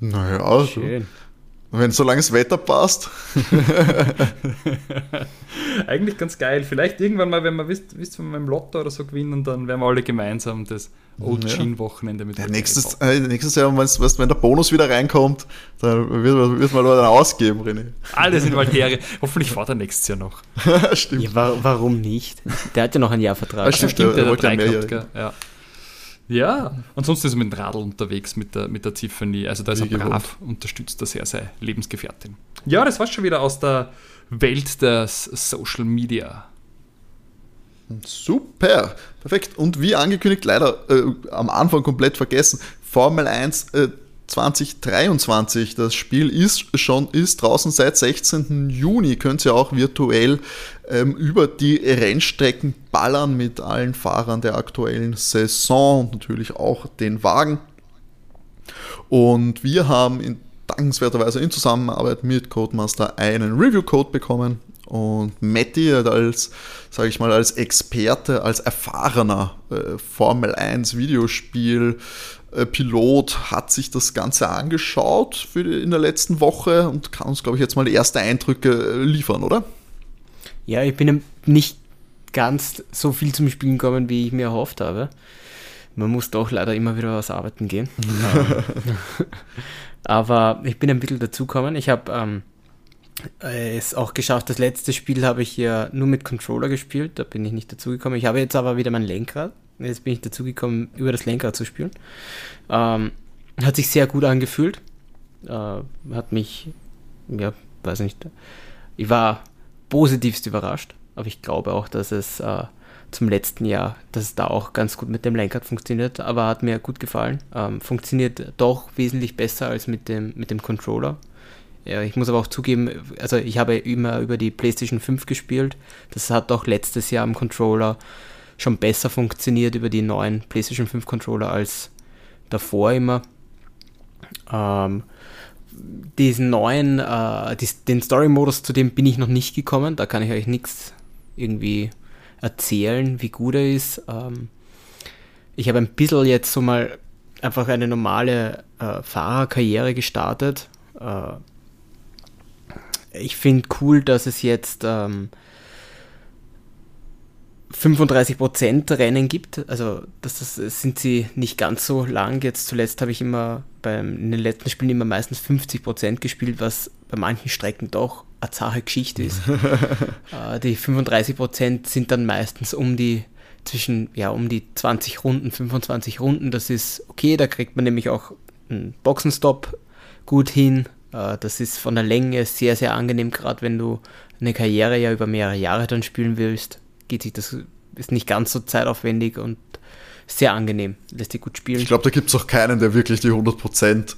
Naja, schön. Wenn solange das Wetter passt. Eigentlich ganz geil. Vielleicht irgendwann mal, wenn wir wisst, wisst wenn wir im Lotto oder so gewinnen, dann werden wir alle gemeinsam das Old ja. Wochenende mit ja, nächstes, äh, nächstes Jahr, weißt, weißt, wenn der Bonus wieder reinkommt, dann wird, wird man dann ausgeben, René. Alles in Valtere. Hoffentlich fahrt er nächstes Jahr noch. stimmt. Ja, wa warum nicht? Der hat ja noch einen Jahrvertrag. Ah, stimmt, stimmt, der, der, der, der drei gehabt, ja. Ja, ansonsten ist er mit dem Radl unterwegs mit der, mit der Tiffany. Also da ist Wie er brav, unterstützt er sehr seine Lebensgefährtin. Ja, das war's schon wieder aus der Welt des Social Media. Super, perfekt. Und wie angekündigt, leider äh, am Anfang komplett vergessen, Formel 1 äh, 2023. Das Spiel ist schon ist draußen seit 16. Juni. Könnt ihr auch virtuell ähm, über die Rennstrecken ballern mit allen Fahrern der aktuellen Saison und natürlich auch den Wagen. Und wir haben in dankenswerterweise in Zusammenarbeit mit Codemaster einen Review-Code bekommen. Und Matti als, sage ich mal, als Experte, als erfahrener äh, Formel 1 Videospiel äh, Pilot hat sich das Ganze angeschaut für in der letzten Woche und kann uns, glaube ich, jetzt mal die ersten Eindrücke äh, liefern, oder? Ja, ich bin nicht ganz so viel zum Spielen gekommen, wie ich mir erhofft habe. Man muss doch leider immer wieder was arbeiten gehen. Aber ich bin ein bisschen dazugekommen. Ich habe ähm, es auch geschafft, das letzte Spiel habe ich ja nur mit Controller gespielt, da bin ich nicht dazugekommen. Ich habe jetzt aber wieder mein Lenkrad. Jetzt bin ich dazugekommen, über das Lenkrad zu spielen. Ähm, hat sich sehr gut angefühlt. Äh, hat mich, ja, weiß nicht, ich war positivst überrascht, aber ich glaube auch, dass es äh, zum letzten Jahr, dass es da auch ganz gut mit dem Lenkrad funktioniert, aber hat mir gut gefallen. Ähm, funktioniert doch wesentlich besser als mit dem, mit dem Controller. Ja, ich muss aber auch zugeben, also ich habe immer über die PlayStation 5 gespielt. Das hat auch letztes Jahr am Controller schon besser funktioniert über die neuen PlayStation 5 Controller als davor immer. Ähm, diesen neuen, äh, dies, den Story-Modus, zu dem bin ich noch nicht gekommen. Da kann ich euch nichts irgendwie erzählen, wie gut er ist. Ähm, ich habe ein bisschen jetzt so mal einfach eine normale äh, Fahrerkarriere gestartet. Äh, ich finde cool, dass es jetzt ähm, 35% Rennen gibt. Also das, das, sind sie nicht ganz so lang. Jetzt zuletzt habe ich immer beim, in den letzten Spielen immer meistens 50% gespielt, was bei manchen Strecken doch eine zache Geschichte ist. äh, die 35% sind dann meistens um die zwischen, ja, um die 20 Runden, 25 Runden. Das ist okay, da kriegt man nämlich auch einen Boxenstopp gut hin. Äh, das ist von der Länge sehr, sehr angenehm, gerade wenn du eine Karriere ja über mehrere Jahre dann spielen willst. Geht sich das, ist nicht ganz so zeitaufwendig und sehr angenehm, lässt sich gut spielen. Ich glaube, da gibt es auch keinen, der wirklich die 100%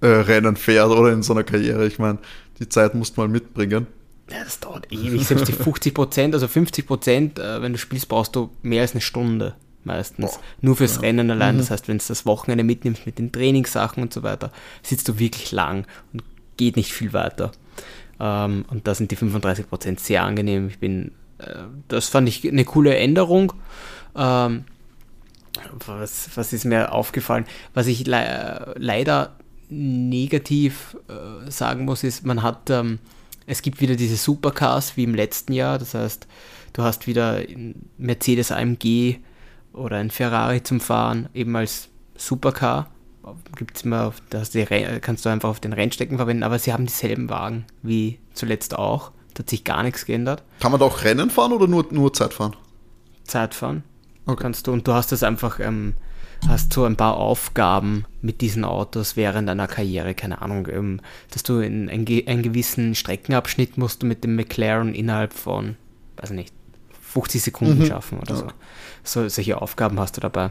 äh, Rennen fährt oder in so einer Karriere. Ich meine, die Zeit musst du mal mitbringen. Ja, das dauert ewig. Selbst die 50% also 50% äh, wenn du spielst, brauchst du mehr als eine Stunde meistens. Boah. Nur fürs ja. Rennen allein. Mhm. Das heißt, wenn du das Wochenende mitnimmst mit den Trainingssachen und so weiter, sitzt du wirklich lang und geht nicht viel weiter. Ähm, und da sind die 35% sehr angenehm. Ich bin, das fand ich eine coole Änderung. Ähm, was, was ist mir aufgefallen? Was ich le leider negativ äh, sagen muss, ist, man hat, ähm, es gibt wieder diese Supercars wie im letzten Jahr. Das heißt, du hast wieder Mercedes AMG oder ein Ferrari zum Fahren, eben als Supercar. Gibt's immer, das kannst du einfach auf den Rennstecken verwenden, aber sie haben dieselben Wagen wie zuletzt auch. Da hat sich gar nichts geändert. Kann man da auch Rennen fahren oder nur, nur Zeit fahren? Zeit fahren. Okay. Kannst du, und du hast das einfach, ähm, hast so ein paar Aufgaben mit diesen Autos während deiner Karriere, keine Ahnung, ähm, dass du in einen, einen gewissen Streckenabschnitt musst du mit dem McLaren innerhalb von, weiß nicht, 50 Sekunden mhm. schaffen oder okay. so. so. Solche Aufgaben hast du dabei.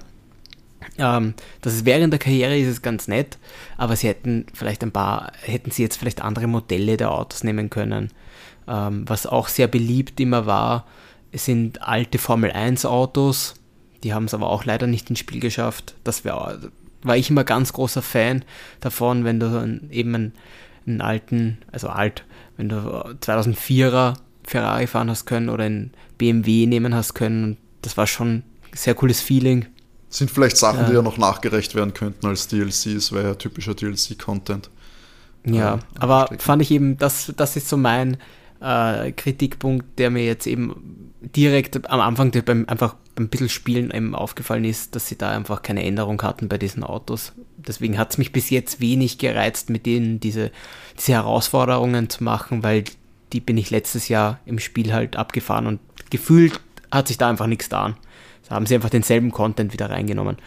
Ähm, das ist während der Karriere ist es ganz nett, aber sie hätten vielleicht ein paar, hätten sie jetzt vielleicht andere Modelle der Autos nehmen können. Ähm, was auch sehr beliebt immer war, sind alte Formel 1 Autos. Die haben es aber auch leider nicht ins Spiel geschafft. Das wär, war ich immer ganz großer Fan davon, wenn du eben einen, einen alten, also alt, wenn du 2004er Ferrari fahren hast können oder einen BMW nehmen hast können. Das war schon ein sehr cooles Feeling. Sind vielleicht Sachen, ja. die ja noch nachgereicht werden könnten als DLCs, wäre ja typischer DLC-Content. Ja, äh, aber fand ich eben, das, das ist so mein äh, Kritikpunkt, der mir jetzt eben direkt am Anfang beim, einfach beim bisschen Spielen eben aufgefallen ist, dass sie da einfach keine Änderung hatten bei diesen Autos. Deswegen hat es mich bis jetzt wenig gereizt, mit denen diese, diese Herausforderungen zu machen, weil die bin ich letztes Jahr im Spiel halt abgefahren und gefühlt hat sich da einfach nichts getan. Da haben sie einfach denselben Content wieder reingenommen.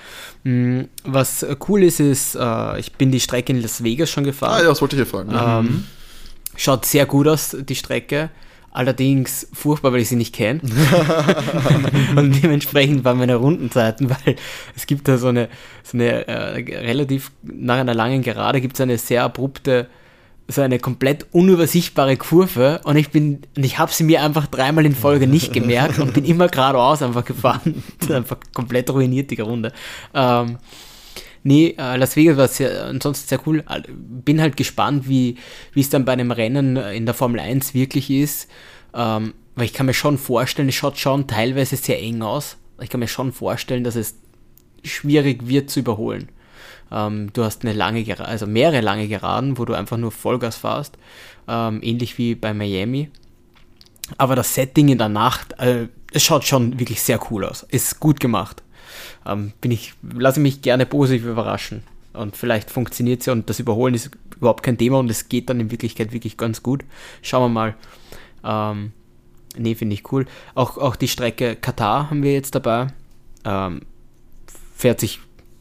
Mm, Was cool ist, ist, äh, ich bin die Strecke in Las Vegas schon gefahren. Ah ja, das wollte ich hier fragen. Ähm, schaut sehr gut aus, die Strecke. Allerdings furchtbar, weil ich sie nicht kenne. und dementsprechend waren meine Rundenzeiten, weil es gibt da so eine, so eine äh, relativ nach einer langen Gerade gibt es eine sehr abrupte, so eine komplett unübersichtbare Kurve und ich bin, und ich habe sie mir einfach dreimal in Folge nicht gemerkt und bin immer geradeaus einfach gefahren. Einfach komplett ruiniert, die Runde. Ähm, Nee, äh, Las Vegas war sehr, ansonsten sehr cool. Äh, Bin halt gespannt, wie es dann bei einem Rennen äh, in der Formel 1 wirklich ist. Ähm, weil ich kann mir schon vorstellen, es schaut schon teilweise sehr eng aus. Ich kann mir schon vorstellen, dass es schwierig wird zu überholen. Ähm, du hast eine lange, Gera- also mehrere lange Geraden, wo du einfach nur Vollgas fährst. Ähm, ähnlich wie bei Miami. Aber das Setting in der Nacht, äh, es schaut schon wirklich sehr cool aus. Ist gut gemacht. Ähm, bin ich, lasse mich gerne positiv überraschen. Und vielleicht funktioniert es ja und das Überholen ist überhaupt kein Thema und es geht dann in Wirklichkeit wirklich ganz gut. Schauen wir mal. Ähm, nee, finde ich cool. Auch, auch die Strecke Katar haben wir jetzt dabei. Ähm, fährt, sich,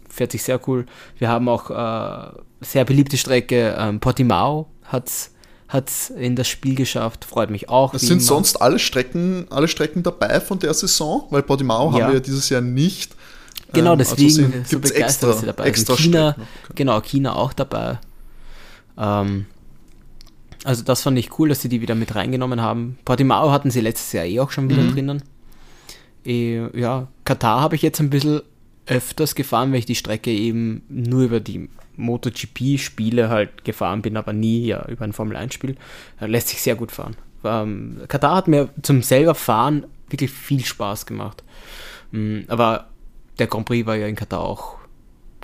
fährt sich sehr cool. Wir haben auch äh, sehr beliebte Strecke ähm, Portimao hat es in das Spiel geschafft. Freut mich auch. Es sind immer. sonst alle Strecken, alle Strecken dabei von der Saison, weil Portimao haben Ja. wir ja dieses Jahr nicht. Genau, Ähm, also deswegen sind- so begeistert, extra, dass sie dabei extra sind. China, Strecken. Genau, China auch dabei. Ähm, also das fand ich cool, dass sie die wieder mit reingenommen haben. Portimao hatten sie letztes Jahr eh auch schon wieder Mhm. drinnen. Eh, ja, Katar habe ich jetzt ein bisschen öfters gefahren, weil ich die Strecke eben nur über die MotoGP-Spiele halt gefahren bin, aber nie ja, über ein Formel-1-Spiel. Äh, Lässt sich sehr gut fahren. Ähm, Katar hat mir zum selber fahren wirklich viel Spaß gemacht. Mm, Aber der Grand Prix war ja in Katar auch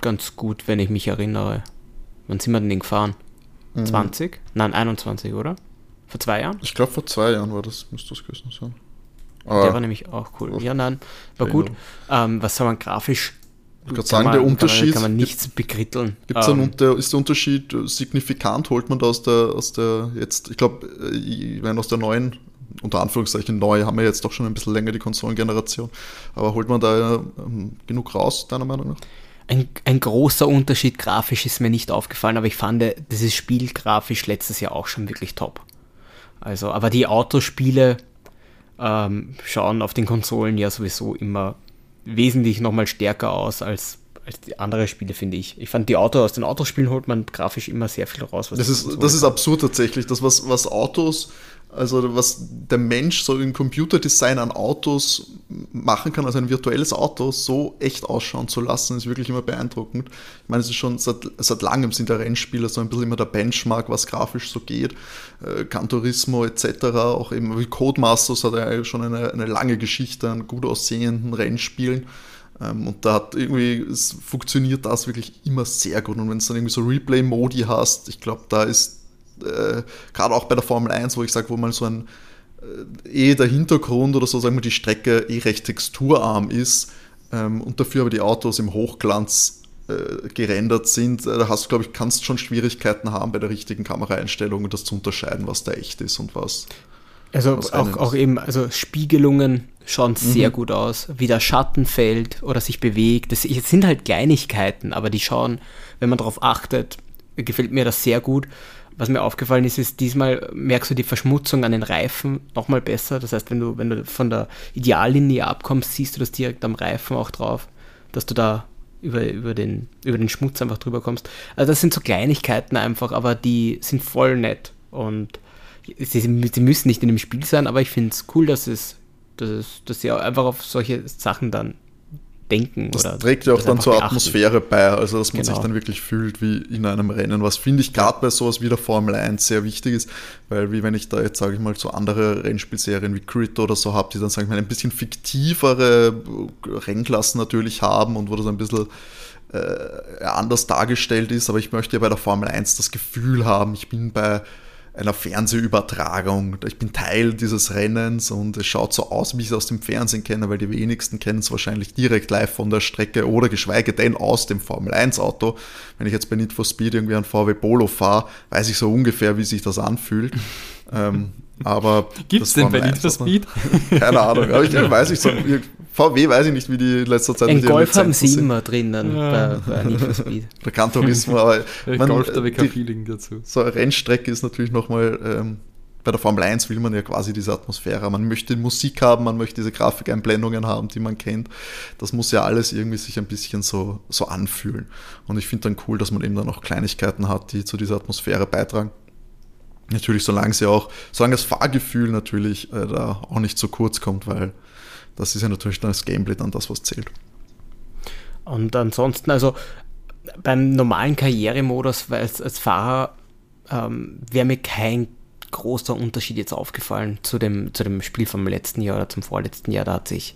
ganz gut, wenn ich mich erinnere. Wann sind wir denn den gefahren? Mhm. 20? Nein, 21, oder? Vor zwei Jahren? Ich glaube, vor zwei Jahren war das, müsste das gewesen sein. Der war Aber nämlich auch cool. Ja, nein, war gut. Ähm, was soll man grafisch? ich kann sagen, man, der Kann Unterschied. man, kann man nichts bekritteln. Gibt es Ähm, einen ist der Unterschied äh, signifikant? Holt man da aus der, aus der jetzt, ich glaube, ich meine aus der neuen, unter Anführungszeichen neu, haben wir jetzt doch schon ein bisschen länger die Konsolengeneration, aber holt man da ähm, genug raus, deiner Meinung nach? ein, ein großer Unterschied grafisch ist mir nicht aufgefallen, aber ich fand dieses Spiel grafisch letztes Jahr auch schon wirklich top. Also, aber die Autospiele ähm, schauen auf den Konsolen ja sowieso immer wesentlich nochmal stärker aus als, als die andere Spiele, finde ich. Ich fand die Auto aus den Autospielen holt man grafisch immer sehr viel raus. Das ist, das ist absurd tatsächlich. Das, was, was Autos, also was der Mensch so im Computerdesign an Autos machen kann, also ein virtuelles Auto so echt ausschauen zu lassen, ist wirklich immer beeindruckend. Ich meine, es ist schon seit, seit langem sind der Rennspiele so ein bisschen immer der Benchmark, was grafisch so geht. Äh, etc., auch eben wie Codemasters hat ja schon eine, eine lange Geschichte an gut aussehenden Rennspielen. Ähm, Und da hat irgendwie, funktioniert das wirklich immer sehr gut. Und wenn es dann irgendwie so Replay-Modi hast, ich glaube, da ist äh, gerade auch bei der Formel 1, wo ich sage, wo mal so ein äh, eh der Hintergrund oder so, sagen wir, die Strecke eh recht texturarm ist ähm, und dafür aber die Autos im Hochglanz äh, gerendert sind, äh, da hast du, glaube ich, kannst schon Schwierigkeiten haben bei der richtigen Kameraeinstellung, das zu unterscheiden, was da echt ist und was. Also was auch, auch eben, also Spiegelungen schauen sehr Mhm. gut aus, wie der Schatten fällt oder sich bewegt. Das es sind halt Kleinigkeiten, aber die schauen, wenn man darauf achtet, gefällt mir das sehr gut. Was mir aufgefallen ist, ist, diesmal merkst du die Verschmutzung an den Reifen nochmal besser. Das heißt, wenn du, wenn du von der Ideallinie abkommst, siehst du das direkt am Reifen auch drauf, dass du da über, über, den, über den Schmutz einfach drüber kommst. Also das sind so Kleinigkeiten einfach, aber die sind voll nett und sie, sie müssen nicht in dem Spiel sein, aber ich finde es cool, dass es, dass es, dass sie einfach auf solche Sachen dann denken. Das oder trägt ja auch dann zur beachten. Atmosphäre bei, also dass man sich Genau. dann wirklich fühlt wie in einem Rennen, was finde ich gerade bei sowas wie der Formel 1 sehr wichtig ist, weil wie wenn ich da jetzt, sage ich mal, so andere Rennspielserien wie Crit oder so habe, die dann, sage ich mal, ein bisschen fiktivere Rennklassen natürlich haben und wo das ein bisschen äh, anders dargestellt ist, aber ich möchte ja bei der Formel 1 das Gefühl haben, ich bin bei einer Fernsehübertragung. Ich bin Teil dieses Rennens und es schaut so aus, wie ich es aus dem Fernsehen kenne, weil die wenigsten kennen es wahrscheinlich direkt live von der Strecke oder geschweige denn aus dem Formel 1 Auto. Wenn ich jetzt bei Need for Speed irgendwie ein VW Polo fahre, weiß ich so ungefähr, wie sich das anfühlt. ähm, aber Gibt es denn bei Need for 1 Auto- Speed? Keine Ahnung, aber ich weiß ich so, VW weiß ich nicht, wie die in letzter Zeit Ein mit ihren Golf haben sie sind. immer drinnen bei, bei Need for Speed. Der Gran Turismo, aber man, Golf, da kein Feeling dazu. so eine Rennstrecke ist natürlich nochmal, ähm, bei der Formel 1 will man ja quasi diese Atmosphäre. Man möchte Musik haben, man möchte diese Grafikeinblendungen haben, die man kennt. Das muss ja alles irgendwie sich ein bisschen so, so anfühlen. Und ich finde dann cool, dass man eben dann auch Kleinigkeiten hat, die zu dieser Atmosphäre beitragen. Natürlich, solange sie auch, solange das Fahrgefühl natürlich äh, da auch nicht zu kurz kommt, weil das ist ja natürlich dann das Gameplay dann das, was zählt. Und ansonsten, also beim normalen Karrieremodus als, als Fahrer ähm, wäre mir kein großer Unterschied jetzt aufgefallen zu dem, zu dem Spiel vom letzten Jahr oder zum vorletzten Jahr. Da hat sich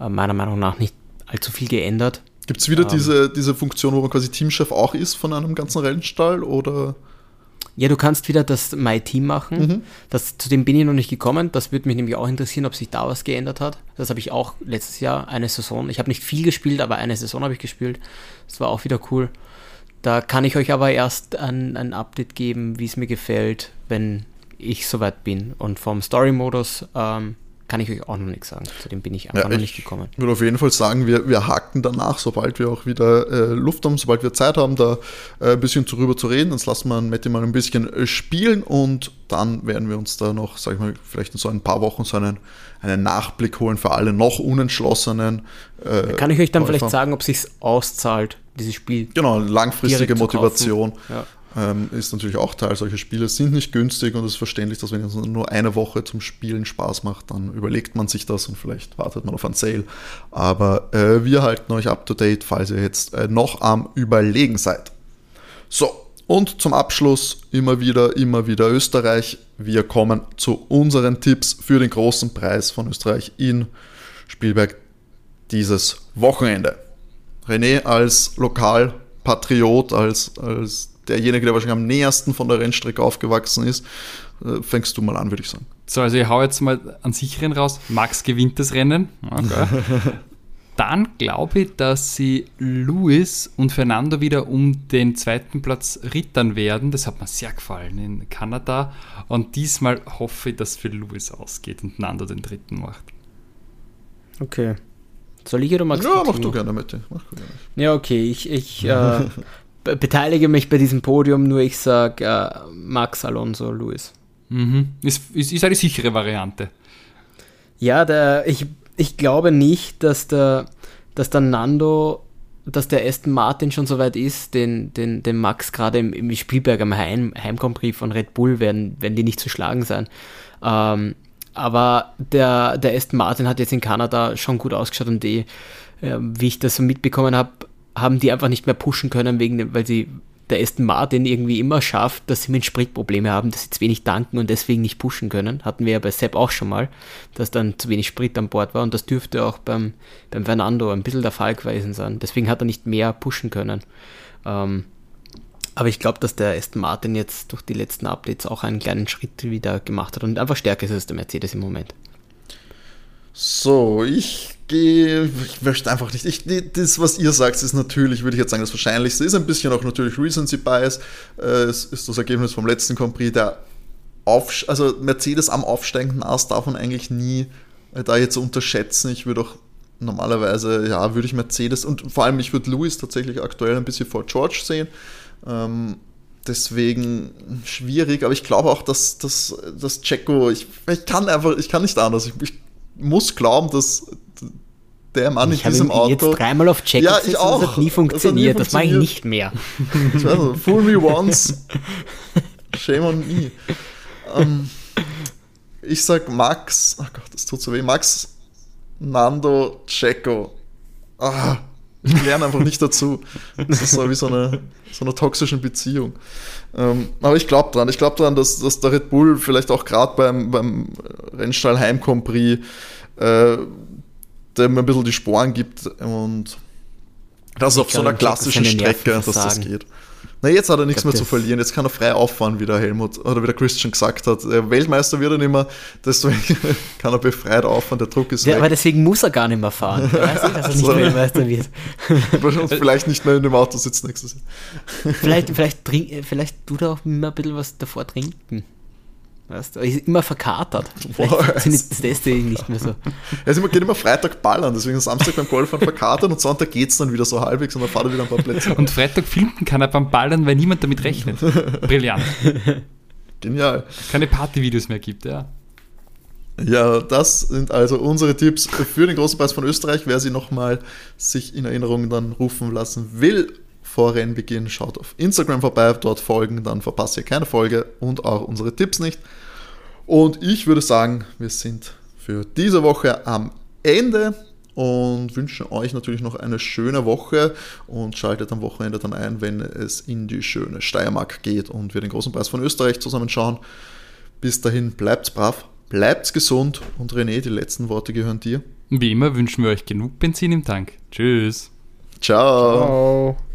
äh, meiner Meinung nach nicht allzu viel geändert. Gibt es wieder Ähm. diese, diese Funktion, wo man quasi Teamchef auch ist von einem ganzen Rennstall oder? Ja, du kannst wieder das My Team machen. Mhm. Das, zu dem bin ich noch nicht gekommen. Das würde mich nämlich auch interessieren, ob sich da was geändert hat. Das habe ich auch letztes Jahr, eine Saison. Ich habe nicht viel gespielt, aber eine Saison habe ich gespielt. Das war auch wieder cool. Da kann ich euch aber erst ein, ein Update geben, wie es mir gefällt, wenn ich soweit bin. Und vom Story-Modus ähm, kann ich euch auch noch nichts sagen. Zu dem bin ich einfach noch nicht gekommen. Ich würde auf jeden Fall sagen, wir, wir haken danach, sobald wir auch wieder äh, Luft haben, sobald wir Zeit haben, da äh, ein bisschen drüber zu reden. Jetzt lassen wir Matti mal ein bisschen äh, spielen und dann werden wir uns da noch, sag ich mal, vielleicht in so ein paar Wochen so einen, einen Nachblick holen für alle noch Unentschlossenen. Äh, Kann ich euch dann Läufer. vielleicht sagen, ob sich auszahlt, dieses Spiel Genau, langfristige? Motivation. Ja. Ähm, ist natürlich auch Teil. Solche Spiele sind nicht günstig und es ist verständlich, dass wenn es nur eine Woche zum Spielen Spaß macht, dann überlegt man sich das und vielleicht wartet man auf einen Sale. Aber äh, wir halten euch up to date, falls ihr jetzt äh, noch am Überlegen seid. So, und zum Abschluss immer wieder, immer wieder Österreich. Wir kommen zu unseren Tipps für den großen Preis von Österreich in Spielberg dieses Wochenende. René als Lokalpatriot, als, als derjenige, der wahrscheinlich am nähersten von der Rennstrecke aufgewachsen ist, äh, fängst du mal an, würde ich sagen. So, also ich hau jetzt mal einen sicheren raus. Max gewinnt das Rennen. Okay. Dann glaube ich, dass sie Luis und Fernando wieder um den zweiten Platz rittern werden. Das hat mir sehr gefallen in Kanada. Und diesmal hoffe ich, dass für Luis ausgeht und Nando den dritten macht. Okay. Soll ich oder magst Ja, mach du gerne, Mette. Mach du gerne. Ja, okay. Ich, ich äh, beteilige mich bei diesem Podium, nur ich sage äh, Max Alonso Luis. Mhm. Ist, ist, ist eine sichere Variante. Ja, der, ich, ich glaube nicht, dass der, dass der Nando, dass der Aston Martin schon so weit ist, den, den, den Max gerade im, im Spielberg am Heim, Heimkompris von Red Bull werden, werden die nicht zu schlagen sein. Ähm, aber der, der Aston Martin hat jetzt in Kanada schon gut ausgeschaut und die, äh, wie ich das so mitbekommen habe, haben die einfach nicht mehr pushen können, wegen weil sie der Aston Martin irgendwie immer schafft, dass sie mit Spritprobleme haben, dass sie zu wenig tanken und deswegen nicht pushen können. Hatten wir ja bei Sepp auch schon mal, dass dann zu wenig Sprit an Bord war und das dürfte auch beim, beim Fernando ein bisschen der Fall gewesen sein. Deswegen hat er nicht mehr pushen können. Ähm, aber ich glaube, dass der Aston Martin jetzt durch die letzten Updates auch einen kleinen Schritt wieder gemacht hat und einfach stärker ist als der Mercedes im Moment. So, ich gehe, ich möchte einfach nicht, ich, das, was ihr sagt, ist natürlich, würde ich jetzt sagen, das Wahrscheinlichste, ist ein bisschen auch natürlich Recency Bias, äh, es ist das Ergebnis vom letzten Prix, der auf, also Mercedes am aufsteigenden Ast darf man eigentlich nie äh, da jetzt unterschätzen, ich würde auch normalerweise, ja, würde ich Mercedes und vor allem ich würde Lewis tatsächlich aktuell ein bisschen vor George sehen, ähm, deswegen schwierig, aber ich glaube auch, dass, dass, dass Checo, ich, ich kann einfach, ich kann nicht anders, ich, ich muss glauben, dass der Mann Ich in habe diesem Auto. jetzt dreimal auf Check Ja, ich das auch. hat nie Das hat nie funktioniert. Das, mache ich nicht mehr. Ich weiß nicht, fool me once, shame on me. Ähm, ich sag Max, ach Gott, das tut so weh. Max, Nando, Checo. Ah, ich lerne einfach nicht dazu. Das ist so wie so eine, so eine toxische Beziehung. Ähm, aber ich glaube dran. Ich glaube dran, dass, dass der Red Bull vielleicht auch gerade beim, beim Rennstall Heimcompris äh, dem ein bisschen die Sporen gibt und das auf so einer klassischen Strecke, dass das geht. Na, jetzt hat er nichts mehr zu verlieren. Jetzt kann er frei auffahren, wie der Helmut oder wie der Christian gesagt hat. Der Weltmeister wird er nicht mehr, deswegen kann er befreit auffahren. Der Druck ist Ja, aber weg. deswegen muss er gar nicht mehr fahren. Er weiß eh, dass er nicht So. Weltmeister wird. Und vielleicht nicht mehr in dem Auto sitzt nächstes Jahr. Vielleicht, vielleicht, trink, vielleicht tut er auch immer ein bisschen was davor trinken. Weißt du, er ist immer verkatert. Boah, funktioniert das deswegen nicht mehr so. Er ist immer, geht immer Freitag ballern, deswegen ist Samstag beim Golffahren verkatert und Sonntag geht es dann wieder so halbwegs und dann fahrt er wieder ein paar Plätze. Und Freitag filmen kann er beim Ballern, weil niemand damit rechnet. Brillant. Genial. Keine Partyvideos mehr gibt, ja. Ja, das sind also unsere Tipps für den großen Preis von Österreich. Wer sie nochmal sich in Erinnerung dann rufen lassen will vor Rennbeginn, schaut auf Instagram vorbei, dort folgen, dann verpasst ihr keine Folge und auch unsere Tipps nicht. Und ich würde sagen, wir sind für diese Woche am Ende und wünschen euch natürlich noch eine schöne Woche und schaltet am Wochenende dann ein, wenn es in die schöne Steiermark geht und wir den großen Preis von Österreich zusammen schauen. Bis dahin, bleibt brav, bleibt gesund und René, die letzten Worte gehören dir. Wie immer wünschen wir euch genug Benzin im Tank. Tschüss. Ciao. Ciao.